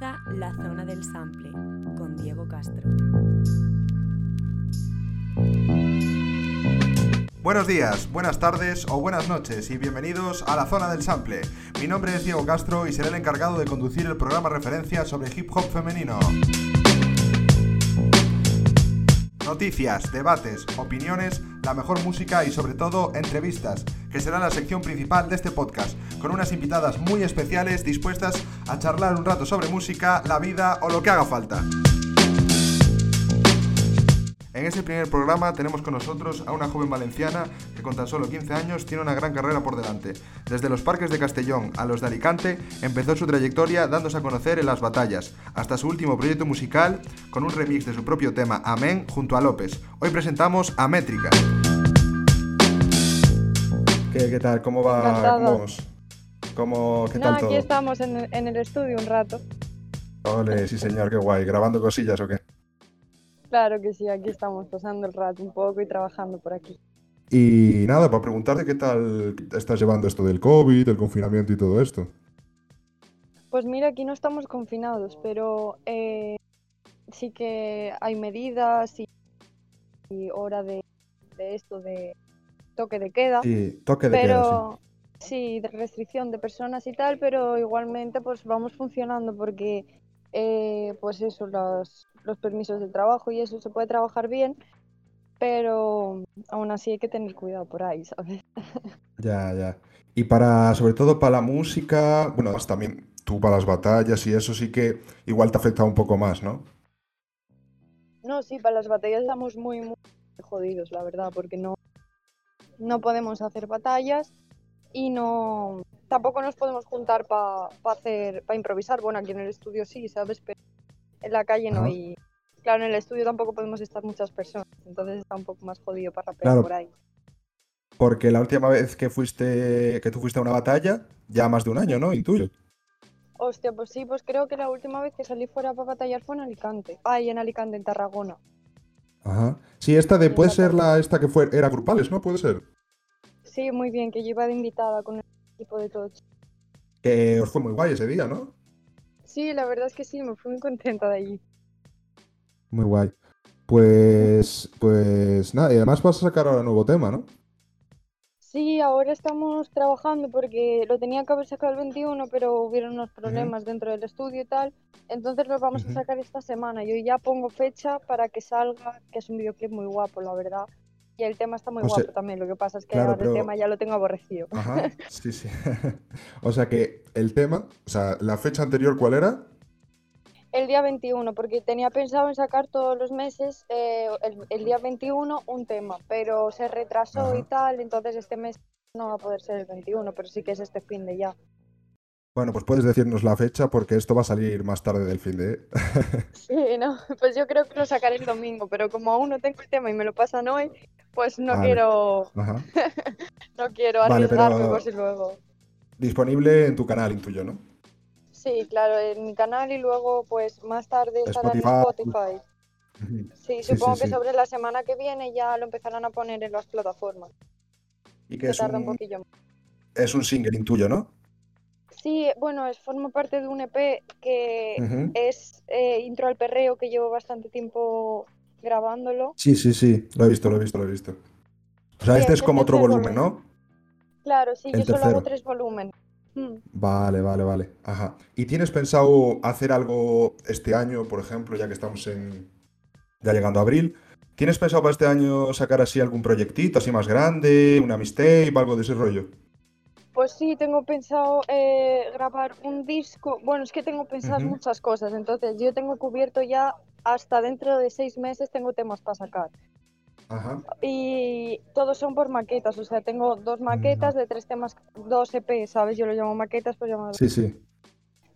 La Zona del Sample con Diego Castro. Buenos días, buenas tardes o buenas noches y bienvenidos a la Zona del Sample. Mi nombre es Diego Castro y seré el encargado de conducir el programa referencia sobre hip hop femenino. Noticias, debates, opiniones, la mejor música y sobre todo entrevistas, que será la sección principal de este podcast, con unas invitadas muy especiales dispuestas a charlar un rato sobre música, la vida o lo que haga falta. En este primer programa tenemos con nosotros a una joven valenciana que con tan solo 15 años tiene una gran carrera por delante. Desde los parques de Castellón a los de Alicante empezó su trayectoria dándose a conocer en las batallas, hasta su último proyecto musical con un remix de su propio tema Amén junto a López. Hoy presentamos a Métrica. ¿Qué, tal? ¿Cómo va? ¿Cómo vamos? ¿Cómo, ¿Qué tal todo? Aquí estamos en el, en el estudio un rato. Ole, sí señor, qué guay. ¿Grabando cosillas o qué? Claro que sí, aquí estamos pasando el rato un poco y trabajando por aquí. Y nada, para preguntarte qué tal estás llevando esto del COVID, el confinamiento y todo esto. Pues mira, aquí no estamos confinados, pero eh, sí que hay medidas y, y hora de, de, esto, de toque de queda. Sí, toque de pero, queda. Sí. Sí, de restricción de personas y tal, pero igualmente pues vamos funcionando porque eh, pues eso, los, los permisos de trabajo y eso se puede trabajar bien, pero aún así hay que tener cuidado por ahí, ¿sabes? Ya, ya. Y para, sobre todo para la música, bueno, también tú para las batallas y eso sí que igual te afecta un poco más, ¿no? No, sí, para las batallas estamos muy, muy jodidos, la verdad, porque no, no podemos hacer batallas y no tampoco nos podemos juntar para pa hacer para improvisar bueno aquí en el estudio sí sabes pero en la calle no Ajá. y claro en el estudio tampoco podemos estar muchas personas entonces está un poco más jodido para rapear Claro. por ahí Porque la última vez que fuiste, que tú fuiste a una batalla, ya más de un año, ¿no? Intuyo. hostia pues sí pues creo que la última vez que salí fuera para batallar fue en Alicante ay en Alicante en Tarragona Ajá. Sí, esta de puede ser la esta que fue era grupales, ¿no? Puede ser. Sí muy bien que yo iba de invitada con el equipo de todos Que os fue muy guay ese día, ¿no? sí la verdad es que sí me fui muy contenta de allí Muy guay. Pues, pues nada, y además vas a sacar ahora nuevo tema, ¿no? Sí, ahora estamos trabajando porque lo tenía que haber sacado el 21, pero hubieron unos problemas dentro del estudio y tal. Entonces lo vamos a sacar esta semana. Yo ya pongo fecha para que salga, que es un videoclip muy guapo, la verdad. Y el tema está muy O sea, guapo también. Lo que pasa es que claro, ahora pero- el tema ya lo tengo aborrecido. Ajá, sí, sí. O sea que el tema, o sea, la fecha anterior, ¿cuál era? El día 21, porque tenía pensado en sacar todos los meses eh, el, el día 21 un tema, pero se retrasó Ajá. y tal. Entonces este mes no va a poder ser el 21, pero sí que es este fin de ya. Bueno, pues puedes decirnos la fecha porque esto va a salir más tarde del fin de... Sí, no, pues yo creo que lo sacaré el domingo, pero como aún no tengo el tema y me lo pasan hoy, pues no Vale. quiero, Ajá. no quiero Vale, arriesgarme pero- por si luego. Disponible en tu canal, intuyo, ¿no? Sí, claro, en mi canal y luego pues más tarde estará en Spotify. Sí, Sí, supongo sí, que sí. sobre la semana que viene ya lo empezarán a poner en las plataformas. Y que Que es tarda un un, poquillo más. es un single intuyo, ¿no? Sí, bueno, es, forma parte de un EP que es eh, Intro al Perreo, que llevo bastante tiempo grabándolo. Sí, sí, sí, lo he visto, lo he visto, lo he visto. O sea, Sí, este es como otro volumen, volumen. ¿no? Claro, sí, El yo solo hago tercero. tres volúmenes. Mm. Vale, vale, vale. Ajá. ¿Y tienes pensado hacer algo este año, por ejemplo, ya que estamos en... ya llegando a abril? ¿Tienes pensado para este año sacar así algún proyectito así más grande, una mixtape, algo de ese rollo? Pues sí, tengo pensado eh, grabar un disco. Bueno, es que tengo pensadas muchas cosas, entonces yo tengo cubierto ya hasta dentro de seis meses tengo temas para sacar. Ajá. Y todos son por maquetas, o sea, tengo dos maquetas de tres temas, dos EP, ¿sabes? Yo lo llamo maquetas, pues llamo Sí, sí.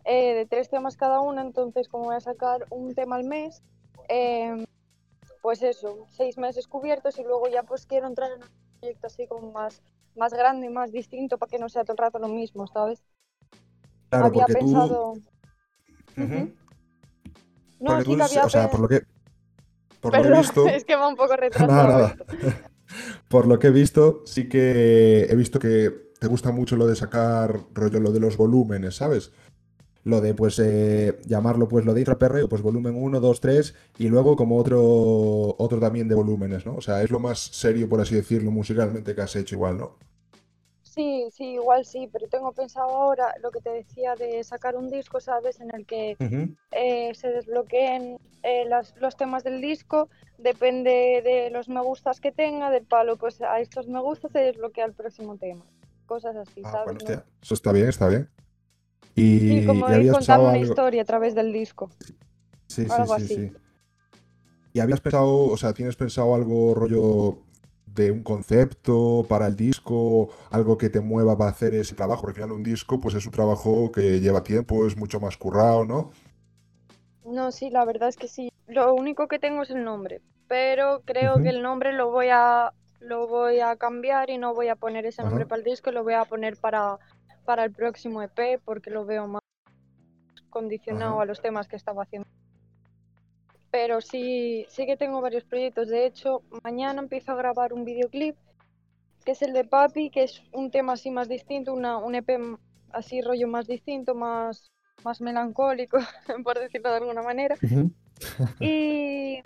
eh, de tres temas cada una, entonces como voy a sacar un tema al mes, em, pues eso, seis meses cubiertos y luego ya pues quiero entrar en un proyecto así como más, más grande y más distinto para que no sea todo el rato lo mismo, ¿sabes? Claro, había porque tú... pensado... No, Porque sí tú, había o sea, por lo que... Por lo que he Perdón, visto... es que va un poco retrasado. Nada, nada. esto. Por lo que he visto, sí que he visto que te gusta mucho lo de sacar rollo, lo de los volúmenes, ¿sabes? Lo de pues eh, llamarlo pues lo de intraperreo, pues volumen 1, 2, 3 y luego como otro otro también de volúmenes, ¿no? O sea, es lo más serio, por así decirlo, musicalmente que has hecho igual, ¿no? Sí, sí, igual sí, pero tengo pensado ahora lo que te decía de sacar un disco, ¿sabes? En el que eh, se desbloqueen eh, los temas del disco, depende de los me gustas que tenga, del palo, pues a estos me gustas se desbloquea el próximo tema. Cosas así, ah, ¿sabes? Eso está bien, está bien. Y, sí, como ir contando una historia a través del disco. Sí, sí, sí, sí. ¿Y habías pensado, o sea, tienes pensado algo rollo de un concepto para el disco, algo que te mueva para hacer ese trabajo, porque al un disco pues es un trabajo que lleva tiempo, es mucho más currado, ¿no? No, sí, la verdad es que sí. Lo único que tengo es el nombre, pero creo que el nombre lo voy a lo voy a cambiar y no voy a poner ese nombre para el disco, lo voy a poner para, para el próximo EP porque lo veo más condicionado a los temas que estaba haciendo pero sí, sí que tengo varios proyectos. De hecho, mañana empiezo a grabar un videoclip, que es el de Papi, que es un tema así más distinto, una, un EP así rollo más distinto, más, más melancólico, por decirlo de alguna manera. y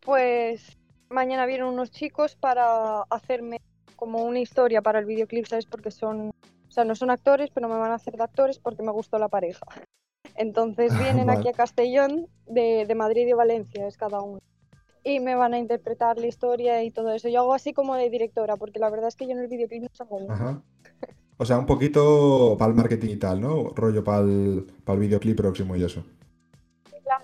pues mañana vienen unos chicos para hacerme como una historia para el videoclip, ¿sabes? Porque son, sea, no son actores, pero me van a hacer de actores porque me gustó la pareja. Entonces vienen aquí a Castellón de, Madrid y Valencia, es cada uno. Y me van a interpretar la historia y todo eso. Yo hago así como de directora, porque la verdad es que yo en el videoclip no salgo Ajá. O sea, un poquito para el marketing y tal, ¿no? Rollo para el, para el videoclip próximo y eso.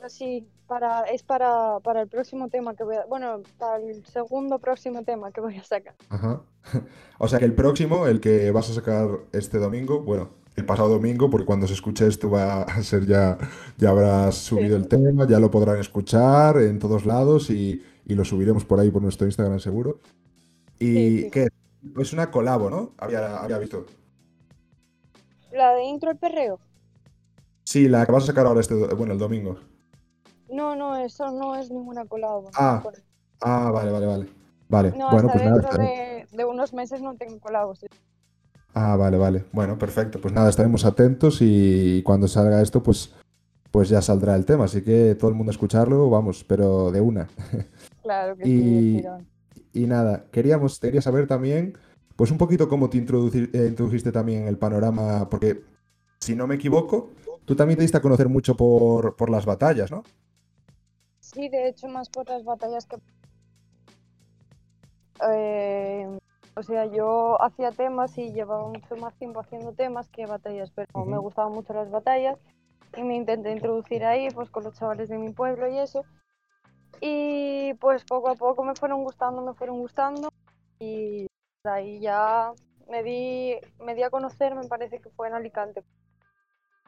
Sí. Para, es para, para el próximo tema que voy a... Bueno, para el segundo próximo tema que voy a sacar. Ajá. O sea que el próximo, el que vas a sacar este domingo, bueno, el pasado domingo, porque cuando se escuche esto va a ser ya, ya habrás subido el tema, ya lo podrán escuchar en todos lados y, lo subiremos por ahí por nuestro Instagram seguro. ¿Y qué? Es una colabo, ¿no? Había, había visto. ¿La de intro el perreo? Sí, la que vas a sacar ahora este, bueno, el domingo. No, no, eso no es ninguna colabo. Ah, ah vale, vale, vale. Vale, no, bueno, pues dentro de, de, unos meses no tengo colabos. Ah, vale, vale. Bueno, perfecto. Pues nada, estaremos atentos y cuando salga esto, pues, pues ya saldrá el tema. Así que todo el mundo escucharlo, vamos, pero de una. Claro que y, sí. Y nada, queríamos, quería saber también, pues un poquito cómo te eh, introdujiste también en el panorama, porque si no me equivoco, tú también te diste a conocer mucho por, por las batallas, ¿no? Sí, de hecho, más por las batallas que... Eh, o sea, yo hacía temas y llevaba mucho más tiempo haciendo temas que batallas, pero me gustaban mucho las batallas y me intenté introducir ahí pues con los chavales de mi pueblo y eso. Y pues poco a poco me fueron gustando, me fueron gustando y de ahí ya me di, me di a conocer, me parece que fue en Alicante.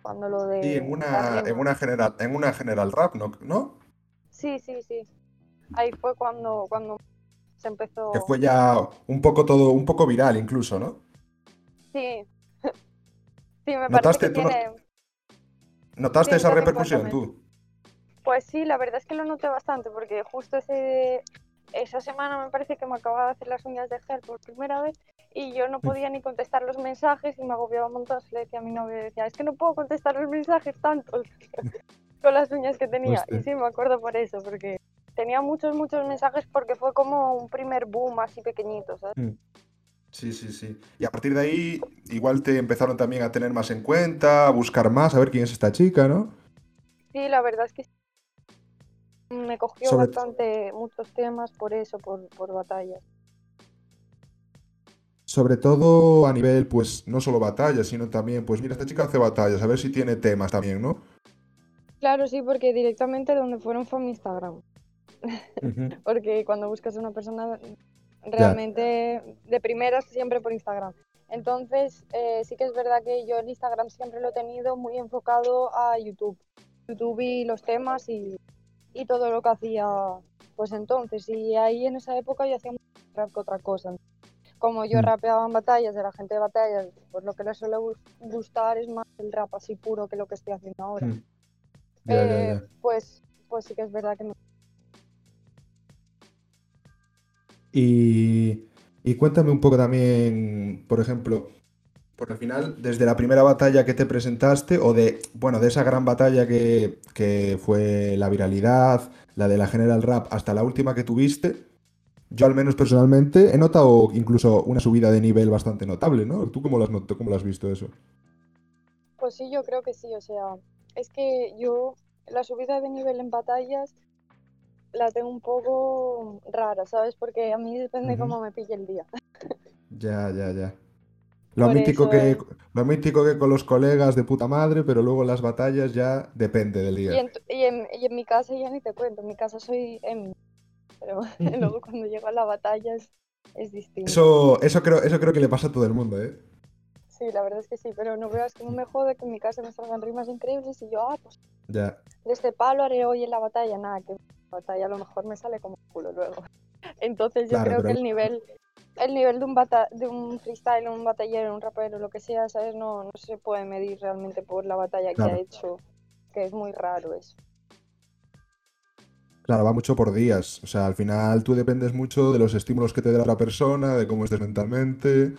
Cuando lo de... Sí, en una, en una, general, en una general rap, ¿no? ¿no? Sí, sí, sí. Ahí fue cuando, cuando empezó... Que fue ya un poco todo, un poco viral incluso, ¿no? Sí. sí, me ¿Notaste, parece que ¿Notaste esa repercusión tú? Pues sí, la verdad es que lo noté bastante, porque justo ese, esa semana me parece que me acababa de hacer las uñas de gel por primera vez y yo no mm. podía ni contestar los mensajes y me agobiaba un montón. Le decía a mi novio, decía, es que no puedo contestar los mensajes tantos con las uñas que tenía. Y sí, me acuerdo por eso, porque tenía muchos, muchos mensajes porque fue como un primer boom así pequeñito, ¿sabes? Mm. Sí, sí, sí. Y a partir de ahí, igual te empezaron también a tener más en cuenta, a buscar más, a ver quién es esta chica, ¿no? Sí, la verdad es que me cogió bastante muchos temas por eso, por, por batallas. Sobre todo a nivel, pues, no solo batallas, sino también, pues mira, esta chica hace batallas, a ver si tiene temas también, ¿no? Claro, sí, porque directamente donde fueron fue mi Instagram. Porque cuando buscas a una persona, realmente de primeras siempre por Instagram. Entonces, eh, sí que es verdad que yo el Instagram siempre lo he tenido muy enfocado a YouTube. YouTube y los temas y, y todo lo que hacía pues entonces. Y ahí en esa época yo hacía más rap que otra cosa. Como yo mm. rapeaba en batallas de la gente de batallas, pues lo que les suele gustar es más el rap así puro que lo que estoy haciendo ahora. Mm. Eh, pues, pues sí que es verdad que me Y, cuéntame un poco también, por ejemplo, Porque al final, desde la primera batalla que te presentaste, o de, bueno, de esa gran batalla que, que fue la viralidad, la de la General Rap, hasta la última que tuviste, yo al menos personalmente he notado incluso una subida de nivel bastante notable, ¿no? ¿Tú cómo lo has, cómo lo has visto eso? Pues sí, yo creo que sí, o sea, es que yo la subida de nivel en batallas la tengo un poco rara, ¿sabes? Porque a mí depende cómo me pille el día. Ya, ya, ya. Lo Por mítico que, es. lo mítico que con los colegas de puta madre, pero luego en las batallas ya depende del Y día. en, tu- y en, y en mi casa ya ni te cuento, en mi casa soy Emi, pero luego cuando llego a la batalla es, es distinto. Eso, eso creo, eso creo que le pasa a todo el mundo, ¿eh? Sí, la verdad es que sí, pero no veas cómo me jode que en mi casa me salgan rimas increíbles y yo, ah, pues Ya. de este palo haré hoy en la batalla, nada, que la batalla a lo mejor me sale como culo luego. Entonces yo Claro, creo pero- que el nivel, el nivel de un bata, de un freestyle, un batallero, un rapero, lo que sea, ¿sabes? No, no se puede medir realmente por la batalla que Claro. ha hecho, que es muy raro eso. Claro, va mucho por días. O sea, al final tú dependes mucho de los estímulos que te da la otra persona, de cómo estés mentalmente,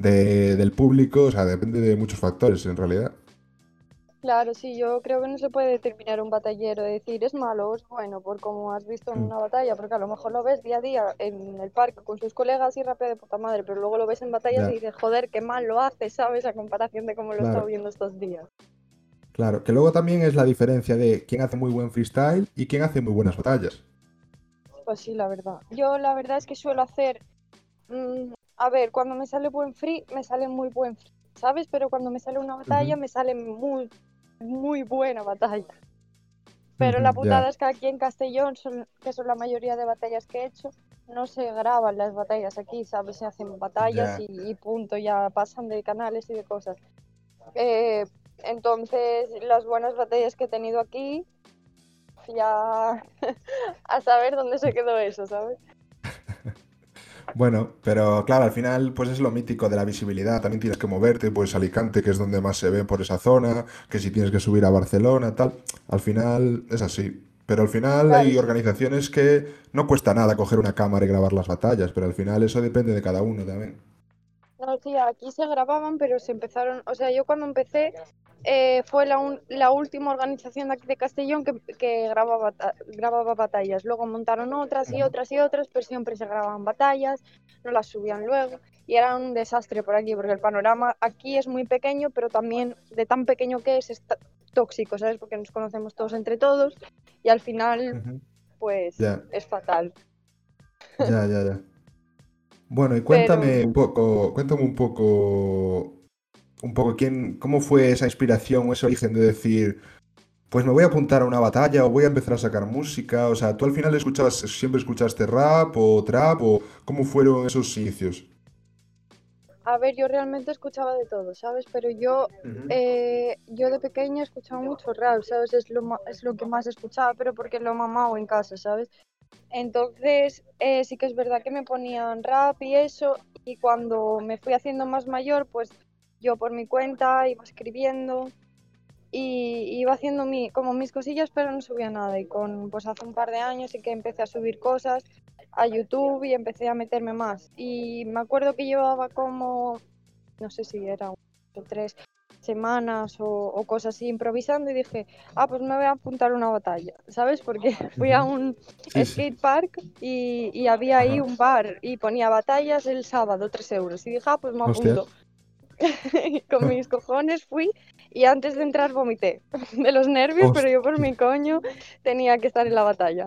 de- del público. O sea, depende de muchos factores en realidad. Claro, sí, yo creo que no se puede determinar un batallero, de decir es malo o es bueno por como has visto en Mm. una batalla, porque a lo mejor lo ves día a día en el parque con sus colegas y rapea de puta madre, pero luego lo ves en batallas Ya. y dices, joder, qué mal lo hace, ¿sabes? A comparación de cómo lo he Claro. estado viendo estos días. Claro, que luego también es la diferencia de quién hace muy buen freestyle y quién hace muy buenas batallas. Pues sí, la verdad. Yo la verdad es que suelo hacer, mm, a ver, cuando me sale buen free, me sale muy buen free, ¿sabes? Pero cuando me sale una batalla, Ujú. me sale muy, muy buena batalla. Pero la Ujú, putada ya. es que aquí en Castellón, son- que son la mayoría de batallas que he hecho, no se graban las batallas aquí, ¿sabes? Se hacen batallas Ya. y, y punto, ya pasan de canales y de cosas. Eh, entonces, las buenas batallas que he tenido aquí, ya a saber dónde se quedó eso, ¿sabes? Bueno, pero claro, al final pues es lo mítico de la visibilidad. También tienes que moverte, pues Alicante, que es donde más se ve por esa zona, que si tienes que subir a Barcelona, tal. Al final es así. Pero al final Claro, hay organizaciones que no cuesta nada coger una cámara y grabar las batallas, pero al final eso depende de cada uno también. Aquí se grababan, pero se empezaron, o sea, yo cuando empecé eh, fue la, un- la última organización de aquí de Castellón que, que grababa, grababa batallas. Luego montaron otras y otras y otras, pero siempre se grababan batallas, no las subían luego. Y era un desastre por aquí, porque el panorama aquí es muy pequeño, pero también de tan pequeño que es, es tóxico, ¿sabes? Porque nos conocemos todos entre todos y al final, Ujú. pues, Ya. es fatal. Ya, ya, ya. Bueno, y cuéntame un poco, cuéntame un poco, un poco quién, cómo fue esa inspiración o ese origen de decir, pues me voy a apuntar a una batalla o voy a empezar a sacar música. O sea, ¿tú al final escuchabas, siempre escuchaste rap o trap o cómo fueron esos inicios? A ver, yo realmente escuchaba de todo, ¿sabes? Pero yo Eh, yo de pequeña escuchaba mucho rap, ¿sabes? Es lo, ma- es lo que más escuchaba, pero porque lo mamaba en casa, ¿sabes? Entonces, eh, sí que es verdad que me ponían rap y eso, y cuando me fui haciendo más mayor, pues yo por mi cuenta iba escribiendo y iba haciendo mi, como mis cosillas, pero no subía nada. Y con, pues hace un par de años sí que empecé a subir cosas a YouTube y empecé a meterme más. Y me acuerdo que llevaba como, no sé si era un o tres semanas o, o cosas así improvisando y dije, ah, pues me voy a apuntar a una batalla, ¿sabes? Porque fui a un Sí, skate park y, y había ahí Ajá. un bar y ponía batallas el sábado, 3 euros. Y dije, ah, pues me apunto. Con mis cojones fui y antes de entrar vomité de los nervios, pero yo por mi coño tenía que estar en la batalla.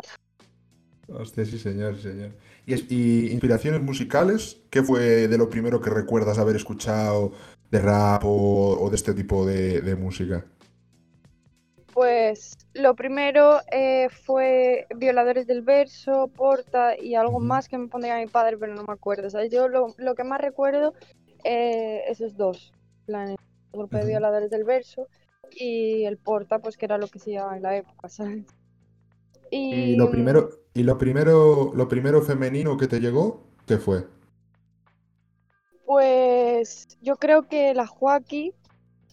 Hostia, sí, señor, sí, señor. ¿Y, es- y inspiraciones musicales? ¿Qué fue de lo primero que recuerdas haber escuchado de rap o, o de este tipo de, de música? Pues lo primero eh, fue Violadores del Verso, Porta y algo más que me pondría mi padre, pero no me acuerdo. ¿sabes? Yo lo, lo que más recuerdo, eh, esos dos, el grupo de. Violadores del Verso y el Porta, pues que era lo que se llevaba en la época, ¿sabes? Y lo mm, primero, y lo primero, lo primero femenino que te llegó, ¿qué fue? Pues yo creo que la Joaquí,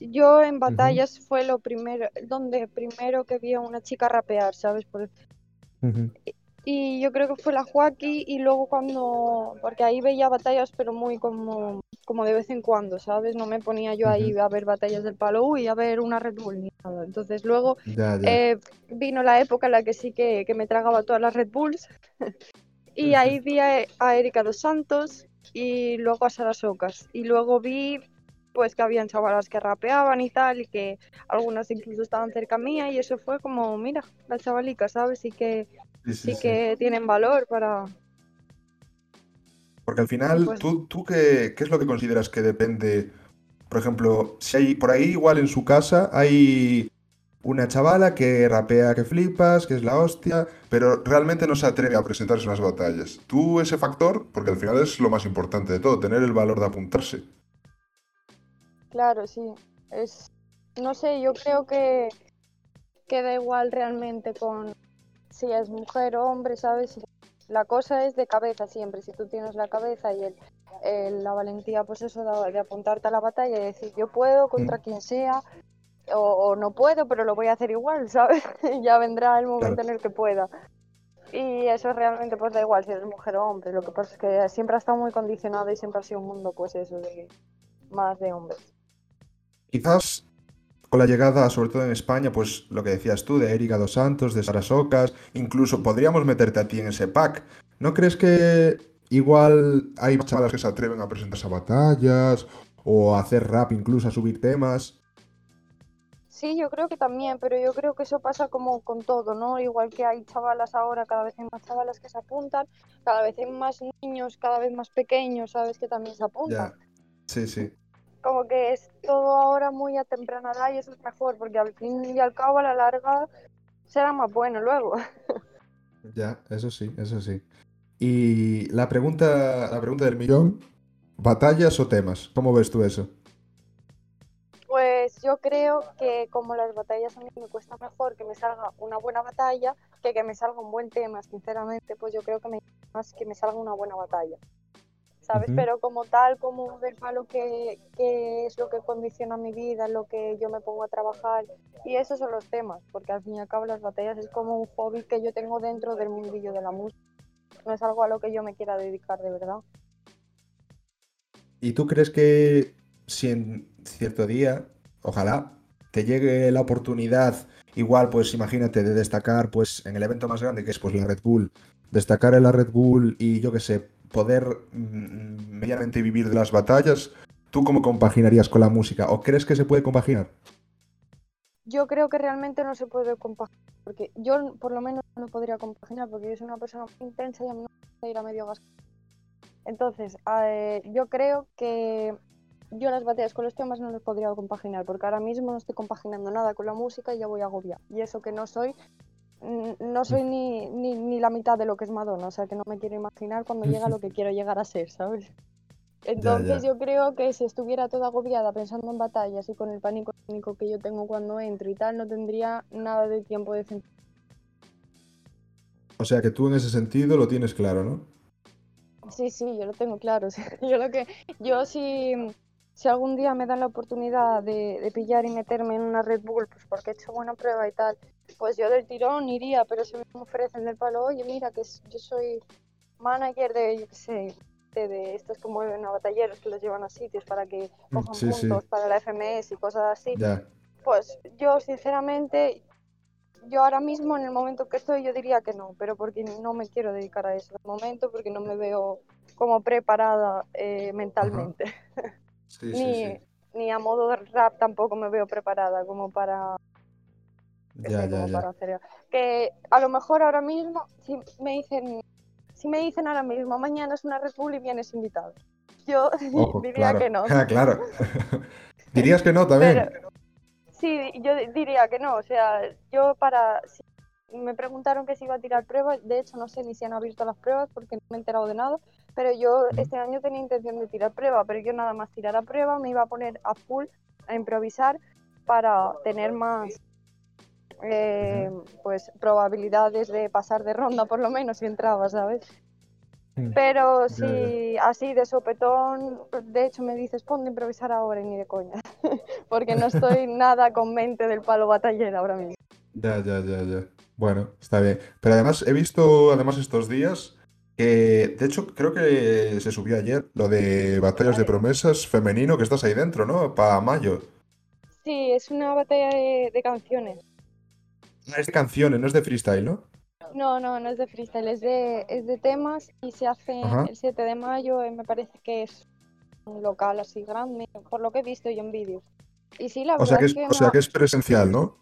yo en batallas fue lo primero, donde primero que vi a una chica rapear, ¿sabes? Por- Y yo creo que fue la Joaquí y luego cuando, porque ahí veía batallas pero muy como como de vez en cuando, ¿sabes? No me ponía yo ahí a ver batallas del palo uy, a ver una Red Bull ni nada. Entonces luego eh, vino la época en la que sí que, me tragaba todas las Red Bulls y ahí vi a, Erika Dos Santos y luego a Sara Socas y luego vi pues que habían chavalas que rapeaban y tal y que algunas incluso estaban cerca mía y eso fue como, mira, las chavalicas, ¿sabes? Y que sí, que tienen valor para, porque al final, pues ¿tú, tú qué, qué, es lo que consideras que depende? Por ejemplo, si hay por ahí igual en su casa hay una chavala que rapea que flipas, que es la hostia, pero realmente no se atreve a presentarse en las batallas. ¿Tú ese factor? Porque al final es lo más importante de todo, tener el valor de apuntarse. Claro, sí. Es, no sé, yo creo que queda igual realmente con si es mujer o hombre, ¿sabes? La cosa es de cabeza siempre, si tú tienes la cabeza y el, la valentía, pues eso, de, apuntarte a la batalla y decir, yo puedo contra mm. quien sea, o, no puedo, pero lo voy a hacer igual, ¿sabes? ya vendrá el momento en el que pueda. Y eso realmente pues da igual si eres mujer o hombre, lo que pasa es que siempre ha estado muy condicionado y siempre ha sido un mundo pues eso, de más de hombres. Quizás con la llegada, sobre todo en España, pues lo que decías tú, de Erika Dos Santos, de Sara Socas, incluso podríamos meterte a ti en ese pack. ¿No crees que igual hay chavalas que se atreven a presentarse a batallas o a hacer rap, incluso a subir temas? Sí, yo creo que también, pero yo creo que eso pasa como con todo, ¿no? Igual que hay chavalas ahora, cada vez hay más chavalas que se apuntan, cada vez hay más niños, cada vez más pequeños, ¿sabes? Que también se apuntan. Sí, sí como que es todo ahora muy a temprana edad y eso es mejor, porque al fin y al cabo a la larga será más bueno luego. Ya, eso sí, eso sí. Y la pregunta, la pregunta del millón, ¿batallas o temas? ¿Cómo ves tú eso? Pues yo creo que como las batallas a mí me cuesta mejor que me salga una buena batalla que que me salga un buen tema, sinceramente, pues yo creo que me más que me salga una buena batalla. ¿sabes? Pero como tal, como del palo que, es lo que condiciona mi vida, lo que yo me pongo a trabajar. Y esos son los temas, porque al fin y al cabo las batallas es como un hobby que yo tengo dentro del mundillo de la música. No es algo a lo que yo me quiera dedicar de verdad. ¿Y tú crees que si en cierto día, ojalá, te llegue la oportunidad, igual pues imagínate, de destacar pues en el evento más grande que es pues la Red Bull, destacar en la Red Bull y yo qué sé, poder mm, medianamente vivir de las batallas, ¿tú cómo compaginarías con la música? ¿O crees que se puede compaginar? Yo creo que realmente no se puede compaginar, porque yo por lo menos no podría compaginar, porque yo soy una persona muy intensa y a mí no me gusta ir a medio gas. Entonces, eh, yo creo que yo las batallas con los temas no los podría compaginar, porque ahora mismo no estoy compaginando nada con la música y ya voy a agobiar. Y eso que no soy no soy ni, ni, la mitad de lo que es Madonna, o sea que no me quiero imaginar cuando llega lo que quiero llegar a ser, ¿sabes? Entonces yo creo que si estuviera toda agobiada pensando en batallas y con el pánico que yo tengo cuando entro y tal, no tendría nada de tiempo de sentir. O sea que tú en ese sentido lo tienes claro, ¿no? Sí, sí, yo lo tengo claro. Yo lo que, yo si, si algún día me dan la oportunidad de, de pillar y meterme en una Red Bull, pues porque he hecho buena prueba y tal, pues yo del tirón iría, pero si me ofrecen del palo, oye, mira, que yo soy manager de, yo qué sé, de, estos como en batalleros que los llevan a sitios para que mm, cojan puntos para la FMS y cosas así. Pues yo, sinceramente, yo ahora mismo, en el momento que estoy, yo diría que no, pero porque no me quiero dedicar a eso de momento, porque no me veo como preparada eh, mentalmente. ni, ni a modo de rap tampoco me veo preparada como para ya, ya, ya. Que a lo mejor ahora mismo, si me dicen, si me dicen ahora mismo, mañana es una Red Bull y vienes invitado, yo diría que no. Ah, claro. ¿Dirías que no también? sí, yo diría que no. O sea, yo para. me preguntaron que si iba a tirar pruebas. De hecho, no sé ni si han abierto las pruebas porque no me he enterado de nada. Pero yo este año tenía intención de tirar prueba, pero yo nada más tirar a prueba me iba a poner a full a improvisar para tener más eh, pues probabilidades de pasar de ronda por lo menos si entraba, ¿sabes? Pero si así de sopetón, de hecho me dices, ponte a improvisar ahora y ni de coña, porque no estoy nada con mente del palo batallera ahora mismo. Ya, ya, ya, ya. Bueno, está bien. Pero además he visto, además estos días, Que de hecho creo que se subió ayer lo de Batallas de Promesas femenino, que estás ahí dentro, ¿no? Para mayo. Sí, es una batalla de, de canciones. Ah, Es de canciones, no es de freestyle, ¿no? No, no, no es de freestyle, es de, es de temas y se hace Ajá. el 7 de mayo, eh, me parece que es un local así grande, por lo que he visto yo en vídeos. Y sí, la O sea verdad que es, que o sea que es presencial, ¿no?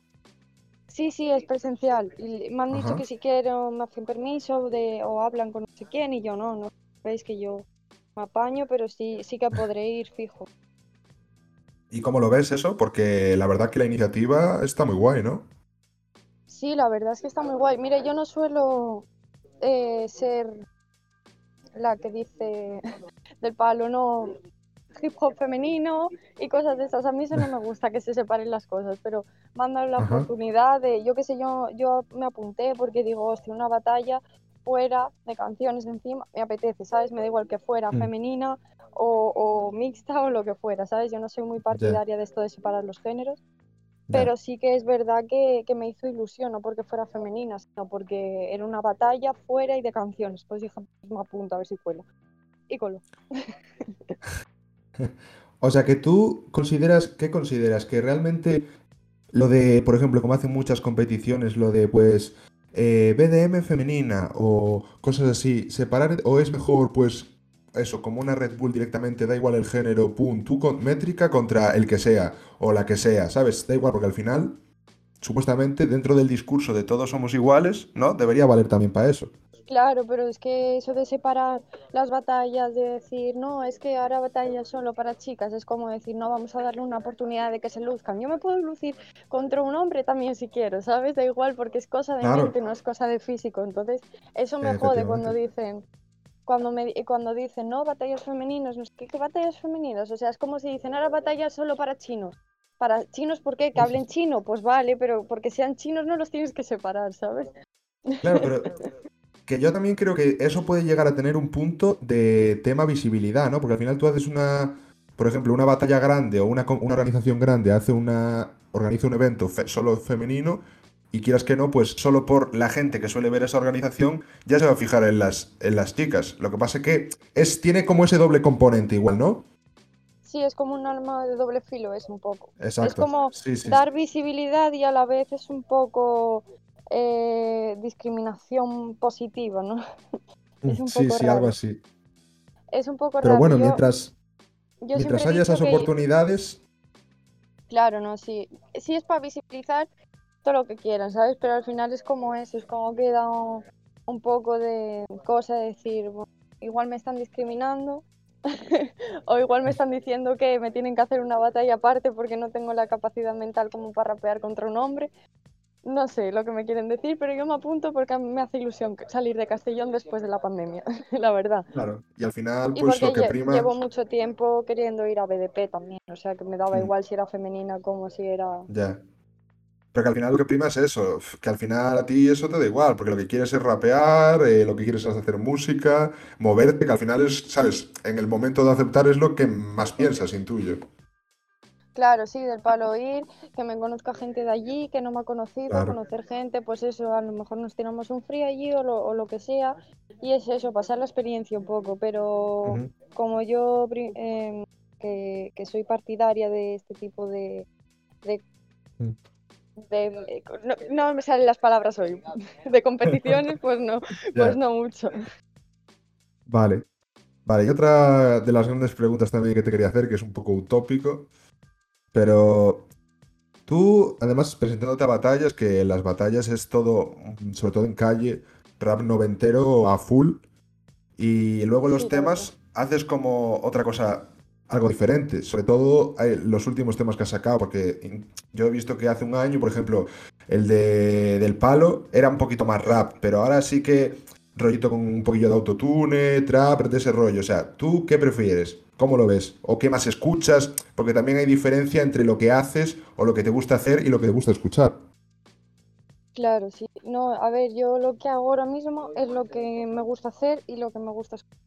Sí, sí, es presencial. Y me han dicho que si quiero me hacen permiso de, o hablan con no sé quién y yo no, no. Veis que yo me apaño, pero sí, sí que podré ir fijo. ¿Y cómo lo ves eso? Porque la verdad que la iniciativa está muy guay, ¿no? Sí, la verdad es que está muy guay. Mire, yo no suelo eh, ser la que dice del palo, no, hip hop femenino y cosas de esas. A mí eso no me gusta que se separen las cosas, pero me han dado la Ajá. oportunidad de, yo qué sé, yo, yo me apunté porque digo, hostia, una batalla fuera de canciones encima, me apetece, ¿sabes? Me da igual que fuera Mm. femenina o, o mixta o lo que fuera, ¿sabes? Yo no soy muy partidaria de esto de separar los géneros. Pero sí que es verdad que, que me hizo ilusión, no porque fuera femenina, sino porque era una batalla fuera y de canciones. Pues dije, me apunto a ver si cuelo. Y colo. O sea que tú consideras, ¿qué consideras? Que realmente lo de, por ejemplo, como hacen muchas competiciones, lo de pues eh, BDM femenina o cosas así, separar o es mejor pues eso, como una Red Bull directamente, da igual el género, pum, tú métrica contra el que sea o la que sea, ¿sabes? Da igual porque al final, supuestamente dentro del discurso de todos somos iguales, ¿no? Debería valer también para eso. Claro, pero es que eso de separar las batallas, de decir, no, es que ahora batalla solo para chicas, es como decir, no, vamos a darle una oportunidad de que se luzcan. Yo me puedo lucir contra un hombre también si quiero, ¿sabes? Da igual porque es cosa de Claro. mente, no es cosa de físico. Entonces, eso me jode cuando dicen, cuando me cuando dicen, no, batallas femeninas, no sé qué, ¿qué batallas femeninas? O sea, es como si dicen, ahora batallas solo para chinos. Para chinos, ¿por qué? Que hablen chino, pues vale, pero porque sean chinos no los tienes que separar, ¿sabes? Claro, pero que yo también creo que eso puede llegar a tener un punto de tema visibilidad, ¿no? Porque al final tú haces una, por ejemplo, una batalla grande o una, una organización grande hace una, organiza un evento fe- solo femenino y quieras que no, pues solo por la gente que suele ver esa organización ya se va a fijar en las, en las chicas. Lo que pasa es que es, tiene como ese doble componente igual, ¿no? Sí, es como un arma de doble filo, es un poco. Exacto. Es como Sí, sí, dar visibilidad y a la vez es un poco eh, discriminación positiva, ¿no? es un sí, poco sí, algo raro. así. Es un poco Pero raro. bueno, Yo- mientras, yo mientras haya esas que- oportunidades, Claro, no, sí. Sí es para visibilizar todo lo que quieran, ¿sabes? Pero al final es como eso, es como queda un, un poco de cosa de decir, bueno, igual me están discriminando o igual me están diciendo que me tienen que hacer una batalla aparte porque no tengo la capacidad mental como para rapear contra un hombre. No sé lo que me quieren decir, pero yo me apunto porque a mí me hace ilusión salir de Castellón después de la pandemia, la verdad. claro, y al final, Y pues porque lo que lle- prima. llevo mucho tiempo queriendo ir a BDP también, o sea que me daba Mm. igual si era femenina como si era... Ya. Pero que al final lo que prima es eso, que al final a ti eso te da igual, porque lo que quieres es rapear, eh, lo que quieres es hacer música, moverte, que al final es, ¿sabes? En el momento de aceptar es lo que más piensas, intuyo. Claro, sí, del palo ir, que me conozca gente de allí, que no me ha conocido, Claro. conocer gente, pues eso, a lo mejor nos tiramos un frío allí o lo, o lo que sea, y es eso, pasar la experiencia un poco, pero como yo em, que, que soy partidaria de este tipo de... de, Mm. de- no, no me salen las palabras hoy, de competiciones, pues no, pues no mucho. Vale. Vale, y otra de las grandes preguntas también que te quería hacer, que es un poco utópico, pero tú, además, presentándote a batallas, que las batallas es todo, sobre todo en calle, rap noventero a full, y luego los Sí, temas haces como otra cosa, algo diferente, sobre todo eh, los últimos temas que has sacado, porque yo he visto que hace un año, por ejemplo, el de, del palo era un poquito más rap, pero ahora sí que rollito con un poquillo de autotune, trap, de ese rollo. O sea, ¿tú qué prefieres? ¿Cómo lo ves? ¿O qué más escuchas? Porque también hay diferencia entre lo que haces o lo que te gusta hacer y lo que te gusta escuchar. Claro, sí. No, a ver, yo lo que hago ahora mismo es lo que me gusta hacer y lo que me gusta escuchar.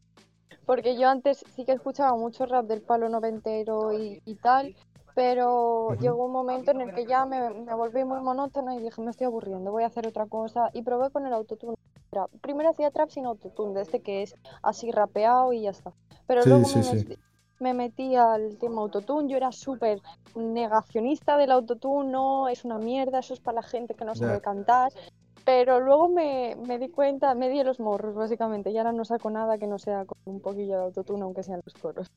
Porque yo antes sí que escuchaba mucho rap del palo noventero y, y tal, pero llegó un momento en el que ya me, me volví muy monótona y dije, me estoy aburriendo, voy a hacer otra cosa. Y probé con el autotune. Trap. Primero hacía trap sin autotune, de este que es así rapeado y ya está. Pero Sí, luego sí, me, sí. metí, me metí al tema autotune, yo era súper negacionista del autotune, no, es una mierda, eso es para la gente que no sabe cantar. Pero luego me, me di cuenta, me di los morros básicamente, y ahora no saco nada que no sea con un poquillo de autotune, aunque sean los coros.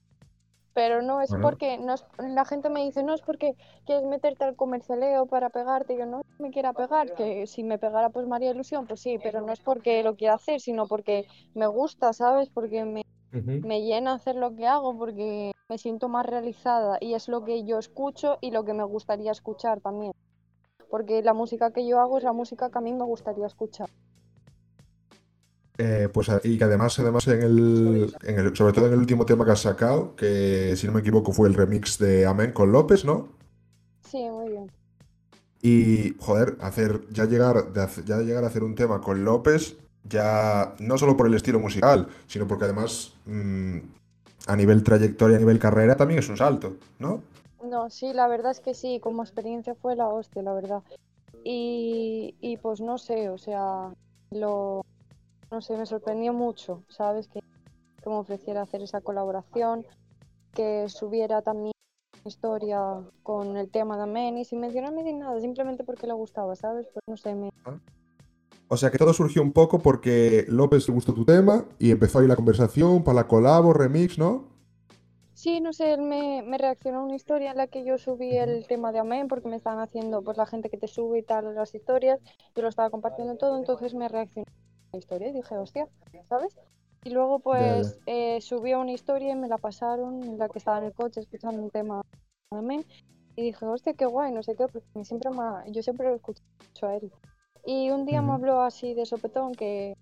Pero no es porque, no es, la gente me dice, no es porque quieres meterte al comercialeo para pegarte, y yo no me quiera pegar, que si me pegara pues me haría ilusión, pues sí, pero no es porque lo quiera hacer, sino porque me gusta, ¿sabes? Porque me, me llena hacer lo que hago, porque me siento más realizada y es lo que yo escucho y lo que me gustaría escuchar también. Porque la música que yo hago es la música que a mí me gustaría escuchar. Eh, pues y que además, además en el, en el- sobre todo en el último tema que has sacado, que si no me equivoco fue el remix de Amén con López, ¿no? Sí, muy bien. Y joder, hacer ya llegar ya llegar a hacer un tema con López, ya no solo por el estilo musical, sino porque además mm, a nivel trayectoria, a nivel carrera también es un salto, ¿no? No, sí, la verdad es que sí, como experiencia fue la hostia, la verdad. Y, y pues no sé, o sea, lo, no sé, me sorprendió mucho, ¿sabes? Que, que me ofreciera hacer esa colaboración, que subiera también historia con el tema de Amen y sin mencionarme ni nada, simplemente porque le gustaba, ¿sabes? Pues no sé, me, O sea que todo surgió un poco porque López le gustó tu tema y empezó ahí la conversación para la colabo, remix, ¿no? Sí, no sé, él me, me reaccionó a una historia en la que yo subí el tema de Amén porque me estaban haciendo, pues la gente que te sube y tal las historias, yo lo estaba compartiendo todo, entonces me reaccionó historia y dije, hostia, ¿sabes? Y luego pues eh, subió una historia y me la pasaron en la que estaba en el coche escuchando un tema Amén y dije, hostia, qué guay, no sé qué, porque a siempre me yo siempre lo escucho a él. Y un día me habló así de sopetón que,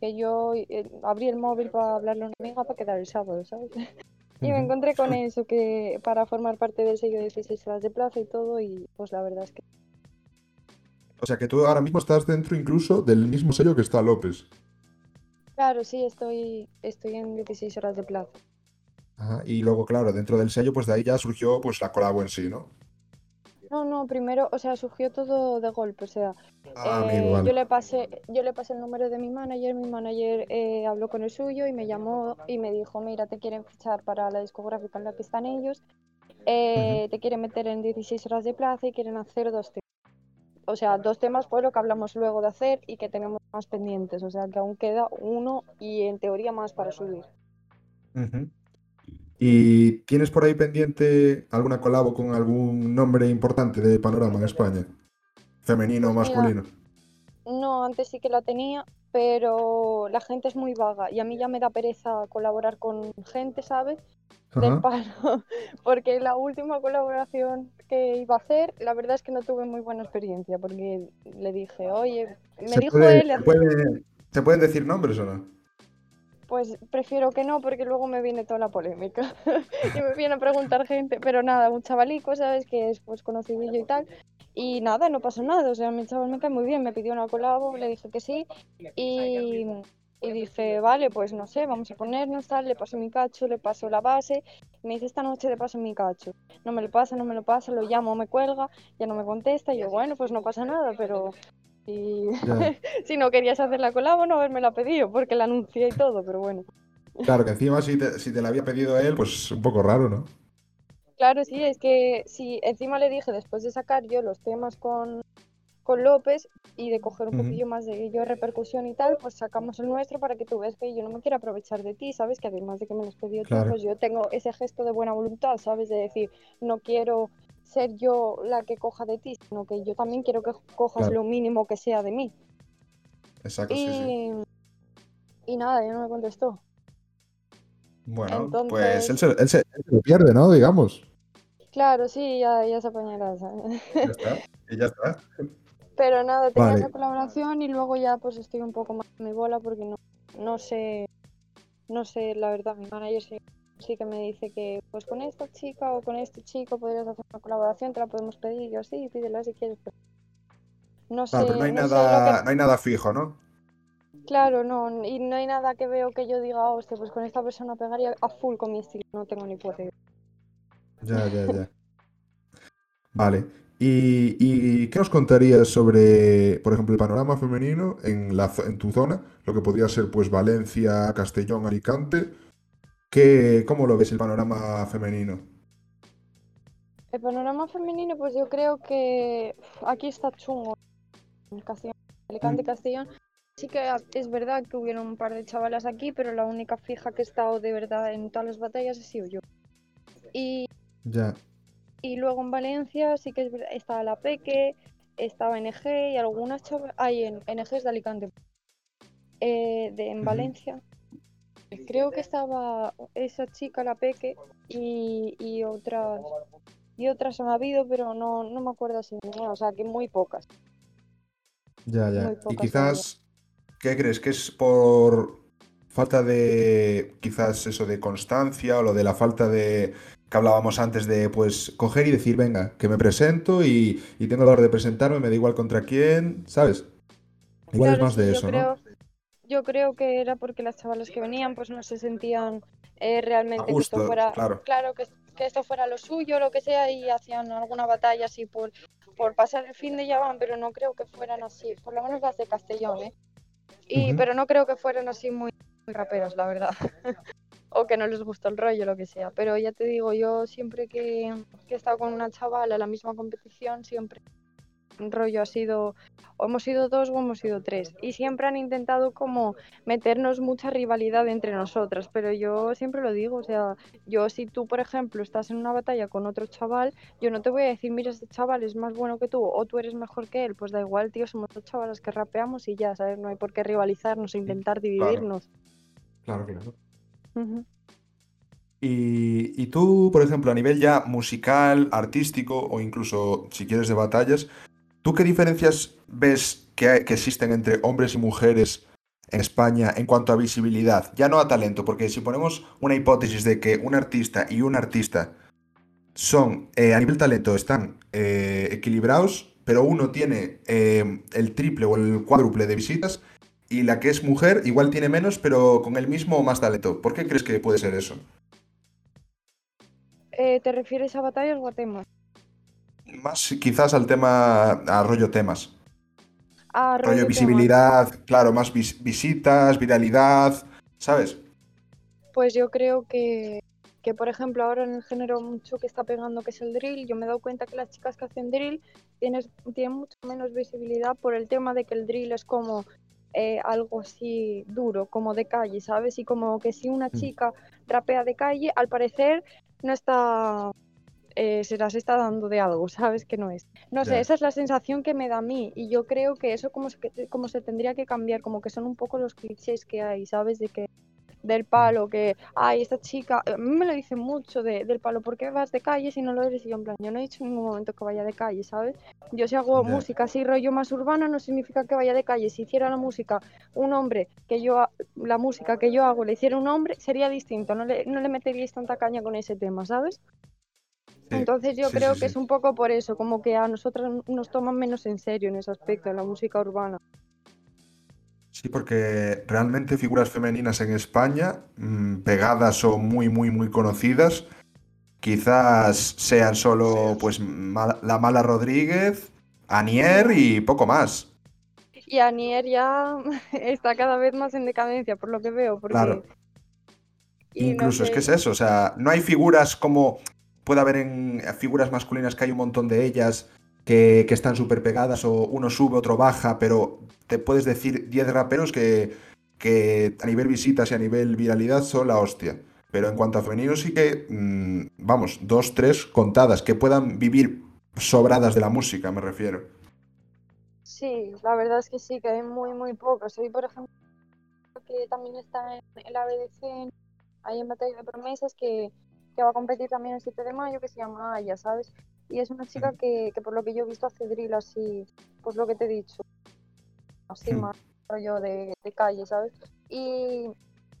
que yo eh, abrí el móvil para hablarle a una amiga para quedar el sábado, ¿sabes? Y me encontré con eso, que para formar parte del sello de 16 horas de plaza y todo, y pues la verdad es que O sea que tú ahora mismo estás dentro incluso del mismo sello que está López. claro, sí, estoy, estoy en 16 horas de plaza. Ajá, Y luego, claro, dentro del sello, pues de ahí ya surgió pues la colabo en sí, ¿no? No, no, primero, o sea, surgió todo de golpe, o sea, Ah, eh, amigo, vale. yo le pasé, yo le pasé el número de mi manager, mi manager eh, habló con el suyo y me llamó y me dijo, mira, te quieren fichar para la discográfica en la que están ellos, eh, te quieren meter en 16 horas de plaza y quieren hacer dos temas. O sea, dos temas fue lo que hablamos luego de hacer y que tenemos más pendientes, o sea, que aún queda uno y en teoría más para subir. ¿Y tienes por ahí pendiente alguna colabo con algún nombre importante de panorama en España? Femenino o Pues mira, masculino. No, antes sí que la tenía, pero la gente es muy vaga y a mí ya me da pereza colaborar con gente, ¿sabes? Del palo, porque la última colaboración que iba a hacer, la verdad es que no tuve muy buena experiencia, porque le dije, oye, me ¿Se, dijo puede- él, se puede- ¿se pueden decir nombres o no? Pues prefiero que no, porque luego me viene toda la polémica. Y me viene a preguntar gente, pero nada, un chavalico, ¿sabes? Que es pues conocidillo y tal, y nada, no pasó nada, o sea, mi chaval me cae muy bien, me pidió una colabo, le dije que sí, y, y dije, vale, pues no sé, vamos a ponernos tal, le paso mi cacho, le paso la base, me dice, esta noche le paso mi cacho, no me lo pasa, no me lo pasa, lo llamo, me cuelga, ya no me contesta, y yo, bueno, pues no pasa nada, pero... Ya. si no querías hacer la colabo, no haberme la pedido, porque la anuncié y todo, pero bueno. Claro, que encima si te, si te la había pedido él, pues un poco raro, ¿no? Claro, sí, es que si encima le dije después de sacar yo los temas con, con López y de coger un poquillo más de yo repercusión y tal, pues sacamos el nuestro para que tú veas que yo no me quiero aprovechar de ti, ¿sabes? Que además de que me los tú, Claro. pues yo tengo ese gesto de buena voluntad, ¿sabes? De decir, no quiero ser yo la que coja de ti, sino que yo también quiero que cojas Claro. lo mínimo que sea de mí. Exacto, sí, sí. Y, y nada, ya no me contestó. Bueno, entonces- pues él se, él se- él se lo pierde, ¿no? Digamos. Claro, sí, ya, ya se apañará, ¿sabes? Ya está. Y ya está. Pero nada, tenía Vale. esa colaboración y luego ya pues estoy un poco más en mi bola porque no, no sé, no sé, la verdad, mi manager sí, sí que me dice que pues con esta chica o con este chico podrías hacer una colaboración, te la podemos pedir, y yo sí, pídela si quieres. pero no sé, pero no hay no nada, que- no hay nada fijo, ¿no? claro, no, y no hay nada que veo que yo diga, hostia, pues con esta persona pegaría a full con mi estilo, no tengo ni puta idea. Ya, ya, ya. Vale. ¿Y, y qué nos contarías sobre, por ejemplo, el panorama femenino en, la, en tu zona? Lo que podría ser, pues, Valencia, Castellón, Alicante. ¿Qué, ¿Cómo lo ves el panorama femenino? El panorama femenino, pues yo creo que aquí está chungo. En Castellón, Alicante, Mm. Castellón. Sí que es verdad que hubieron un par de chavalas aquí, pero la única fija que he estado de verdad en todas las batallas he sido yo. Y, Ya. y luego en Valencia sí que es verdad, estaba la Peque, estaba NG y algunas chavalas. Hay en NG es de Alicante. Eh, de, en. Valencia. Creo que estaba esa chica, la Peque, y, y otras. Y otras han habido, pero no, no me acuerdo si ninguna, o sea, que muy pocas. Ya, ya. Y quizás, ¿qué crees? ¿Que es por falta de, quizás eso de constancia o lo de la falta de, que hablábamos antes de, pues, coger y decir, venga, que me presento y, y tengo la hora de presentarme, me da igual contra quién, ¿sabes? Igual es más sí, de yo eso, ¿no? Yo creo que era porque las chavalas que venían pues no se sentían eh, realmente que esto fuera, claro. que, que esto fuera lo suyo, lo que sea, y hacían alguna batalla así por, por pasar el fin de ya van, pero no creo que fueran así, por lo menos las de Castellón, ¿eh? Y, pero no creo que fueran así muy, muy raperos, la verdad. o que no les gustó el rollo, lo que sea. Pero ya te digo, yo siempre que, que he estado con una chavala en la misma competición, siempre rollo ha sido, o hemos sido dos o hemos sido tres. Y siempre han intentado como meternos mucha rivalidad entre nosotras. Pero yo siempre lo digo, o sea, yo si tú, por ejemplo, estás en una batalla con otro chaval, yo no te voy a decir, mira, este chaval es más bueno que tú o tú eres mejor que él. Pues da igual, tío, somos dos chavalas que rapeamos y ya, ¿sabes? No hay por qué rivalizarnos e intentar dividirnos. Claro, claro. Y, y tú, por ejemplo, a nivel ya musical, artístico o incluso si quieres de batallas, ¿tú qué diferencias ves que, hay- que existen entre hombres y mujeres en España en cuanto a visibilidad? Ya no a talento, porque si ponemos una hipótesis de que un artista y un artista son, eh, a nivel talento, están eh, equilibrados, pero uno tiene eh, el triple o el cuádruple de visitas y la que es mujer igual tiene menos, pero con el mismo o más talento. ¿Por qué crees que puede ser eso? Eh, ¿Te refieres a batallas o a temas? Más quizás al tema, a rollo temas. Ah, Rollo rollo temas. visibilidad, claro, más vis- visitas, viralidad, ¿sabes? Pues yo creo que, que, por ejemplo, ahora en el género mucho que está pegando, que es el drill, yo me he dado cuenta que las chicas que hacen drill tienes, tienen mucho menos visibilidad por el tema de que el drill es como eh, algo así duro, como de calle, ¿sabes? Y como que si una Mm. chica rapea de calle, al parecer no está... eh, se las está dando de algo, ¿sabes? Que no es. No sé, esa es la sensación que me da a mí y yo creo que eso como se, como se tendría que cambiar, como que son un poco los clichés que hay, ¿sabes? De que del palo, que, ay, esta chica, a mí me lo dicen mucho de, del palo, ¿por qué vas de calle si no lo eres? Y yo, en plan, yo no he dicho en ningún momento que vaya de calle, ¿sabes? Yo si hago música así rollo más urbana no significa que vaya de calle. Si hiciera la música un hombre, que yo, la música que yo hago le hiciera un hombre, sería distinto, no le, no le meteríais tanta caña con ese tema, ¿sabes? Entonces yo sí, creo sí, que sí. es un poco por eso, como que a nosotras nos toman menos en serio en ese aspecto, en la música urbana. Sí, porque realmente figuras femeninas en España, mm, pegadas o muy, muy, muy conocidas, quizás sean solo pues Ma- la Mala Rodríguez, Anier y poco más. Y Anier ya está cada vez más en decadencia, por lo que veo, porque... Claro. y no Incluso es que es eso, o sea, no hay figuras como puede haber en figuras masculinas que hay un montón de ellas que, están súper pegadas o uno sube, otro baja, pero te puedes decir 10 raperos que, a nivel visitas y a nivel viralidad son la hostia. Pero en cuanto a femenino sí que, mm, vamos, dos, tres contadas, que puedan vivir sobradas de la música, me refiero. Sí, la verdad es que sí, que hay muy, muy pocos. Hoy, por ejemplo, que también está en, la BDC, ahí en Batalla de Promesas, que, que va a competir también el 7 de mayo, que se llama Aya, ¿sabes? Y es una chica que, que por lo que yo he visto hace drill así, pues lo que te he dicho, así Hmm. más rollo de, de calle, ¿sabes? Y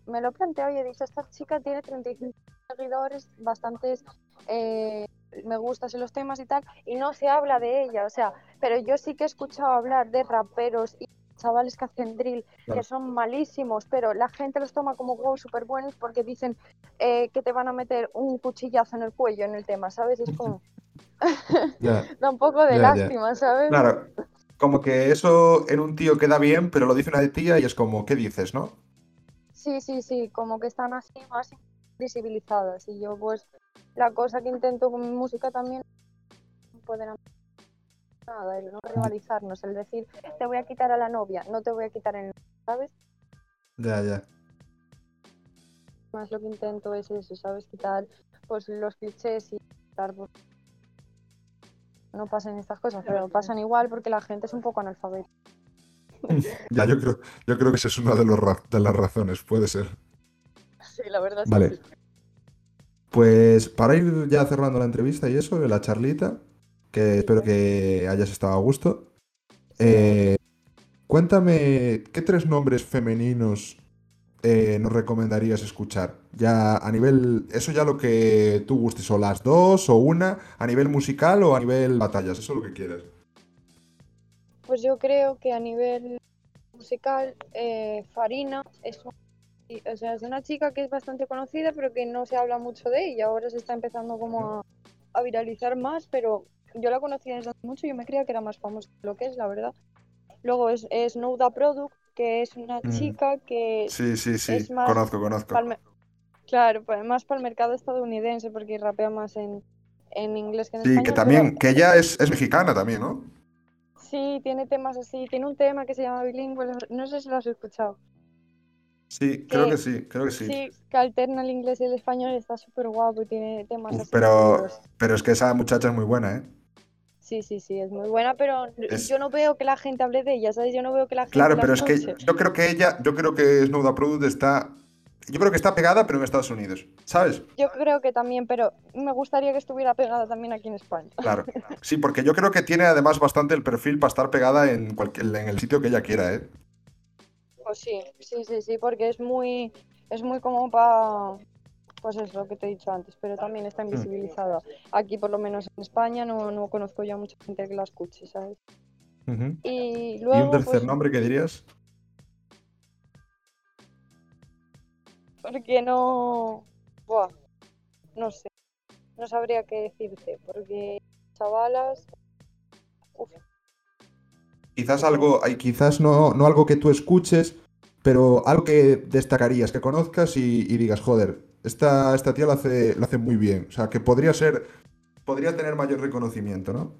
me lo he planteado y he dicho, esta chica tiene 35 seguidores, bastantes eh, me gustas en los temas y tal, y no se habla de ella, o sea, pero yo sí que he escuchado hablar de raperos y chavales que hacen drill Claro. que son malísimos, pero la gente los toma como wow súper buenos porque dicen eh, que te van a meter un cuchillazo en el cuello en el tema, ¿sabes? Es como. Da un poco de Ya, ya. lástima, ¿sabes? Claro, como que eso en un tío queda bien, pero lo dice una de tía y es como, ¿qué dices, no? Sí, sí, sí, como que están así más visibilizadas. Y yo, pues, la cosa que intento con mi música también poder nada, el no rivalizarnos, el decir, te voy a quitar a la novia, no te voy a quitar el ¿sabes? Ya, ya. Más lo que intento es eso, ¿sabes? Quitar pues los clichés y quitar pues, no pasen estas cosas, pero pasan igual porque la gente es un poco analfabeta. Ya, yo creo, yo creo que esa es una de, los ra- de las razones, puede ser. Sí, la verdad es Vale. Pues para ir ya cerrando la entrevista y eso, la charlita, que espero que hayas estado a gusto. eh, cuéntame, ¿qué tres nombres femeninos eh, nos recomendarías escuchar? Ya a nivel, eso ya lo que tú gustes, o las dos, o una, a nivel musical o a nivel batallas, eso lo que quieras. Pues yo creo que a nivel musical, eh, Farina es, o sea, es una chica que es bastante conocida, pero que no se habla mucho de ella. Ahora se está empezando como a, a viralizar más, pero yo la conocí desde hace mucho y yo me creía que era más famosa de lo que es, la verdad. Luego es, es Nouda Product, que es una Mm. chica que Sí, sí, sí, Es más conozco, conozco. claro, pues más para el mercado estadounidense, porque rapea más en, en inglés que en Sí, español. que pero- también, que ella es, es mexicana también, ¿no? Sí, tiene temas así. Tiene un tema que se llama Bilingüe, no sé si lo has escuchado. Sí, creo Que- que sí, creo que sí. Sí, que alterna el inglés y el español, está súper guapo y tiene temas Uf, así. pero, pero es que esa muchacha es muy buena, ¿eh? Sí, sí, sí, es muy buena, pero Es- yo no veo que la gente hable de ella, ¿sabes? Yo no veo que la gente Claro, la pero es que yo creo que ella, yo creo que Snowda Product está. Yo creo que está pegada, pero en Estados Unidos. ¿Sabes? Yo creo que también, pero me gustaría que estuviera pegada también aquí en España. Claro. Sí, porque yo creo que tiene además bastante el perfil para estar pegada en, cualquier, en el sitio que ella quiera, ¿eh? Pues sí, sí, sí, sí, porque es muy, es muy como para, pues es lo que te he dicho antes, pero también está Mm. invisibilizada. Aquí, por lo menos en España, no, no conozco yo a mucha gente que la escuche, ¿sabes? Y ¿Y luego, un tercer pues, nombre que dirías? porque no, buah, no sé, no sabría qué decirte, porque chavalas, uf, Quizás algo, quizás no, no algo que tú escuches, pero algo que destacarías, que conozcas y, y digas, joder, esta, esta tía lo hace, lo hace muy bien. O sea, que podría ser, podría tener mayor reconocimiento, ¿no?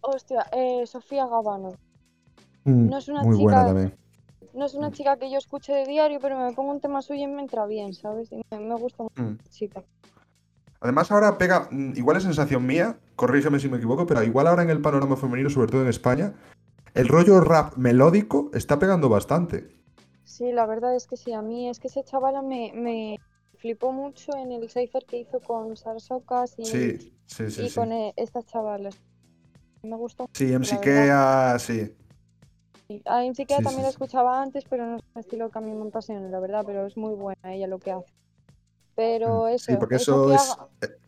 hostia, eh, Sofía Gabano. Mm, No es una muy buena chica- también. No es una chica que yo escuche de diario, pero me pongo un tema suyo y me entra bien, ¿sabes? Y me, me gusta mucho Mm. la chica. Además ahora pega, mm, igual es sensación mía, corrígeme si me equivoco, pero igual ahora en el panorama femenino, sobre todo en España, el rollo rap melódico está pegando bastante. Sí, la verdad es que sí, a mí es que ese chaval me, me flipó mucho en el Cypher que hizo con Sara Socas y, Sí, sí, sí, y con eh, estas chavalas. Me gustó. Sí, MCKea, sí. A MC Kea Sí, también la escuchaba antes, pero no es un estilo que a mí me apasiona, la verdad, pero es muy buena ella lo que hace. Pero Mm, eso, Sí, porque eh, eso es... Eh,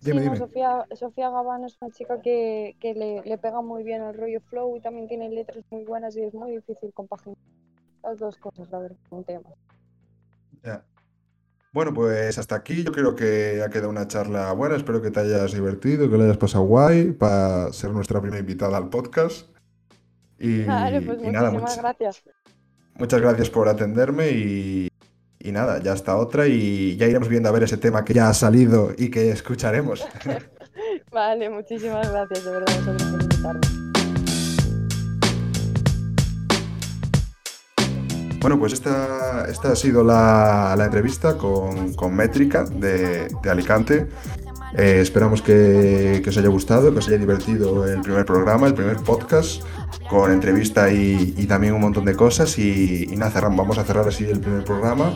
Sí, Dime, no, dime. Sofía, Sofía Gabano es una chica que, que le, le pega muy bien el rollo flow y también tiene letras muy buenas y es muy difícil compaginar las dos cosas, la verdad, un tema. Ya. Bueno, pues hasta aquí yo creo que ha quedado una charla buena. Espero que te hayas divertido, que lo hayas pasado guay para ser nuestra primera invitada al podcast. Y, Vale, pues y nada, muchísimas much- gracias. muchas gracias por atenderme y, y nada, ya está otra y ya iremos viendo a ver ese tema que ya ha salido y que escucharemos. Vale, muchísimas gracias, de verdad, por invitarme. Bueno, pues esta, esta ha sido la, la entrevista con, con Métrica de, de Alicante. Eh, esperamos que, que os haya gustado, que os haya divertido el primer programa, el primer podcast, con entrevista y, y también un montón de cosas. Y, y nada, cerramos, vamos a cerrar así el primer programa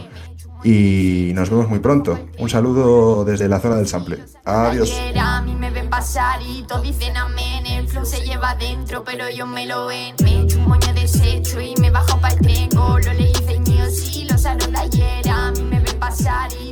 y nos vemos muy pronto. Un saludo desde la zona del sample. Adiós. A bajo pa'l tengo, lo leí de y los usaron ayer. A mí me ven pasar y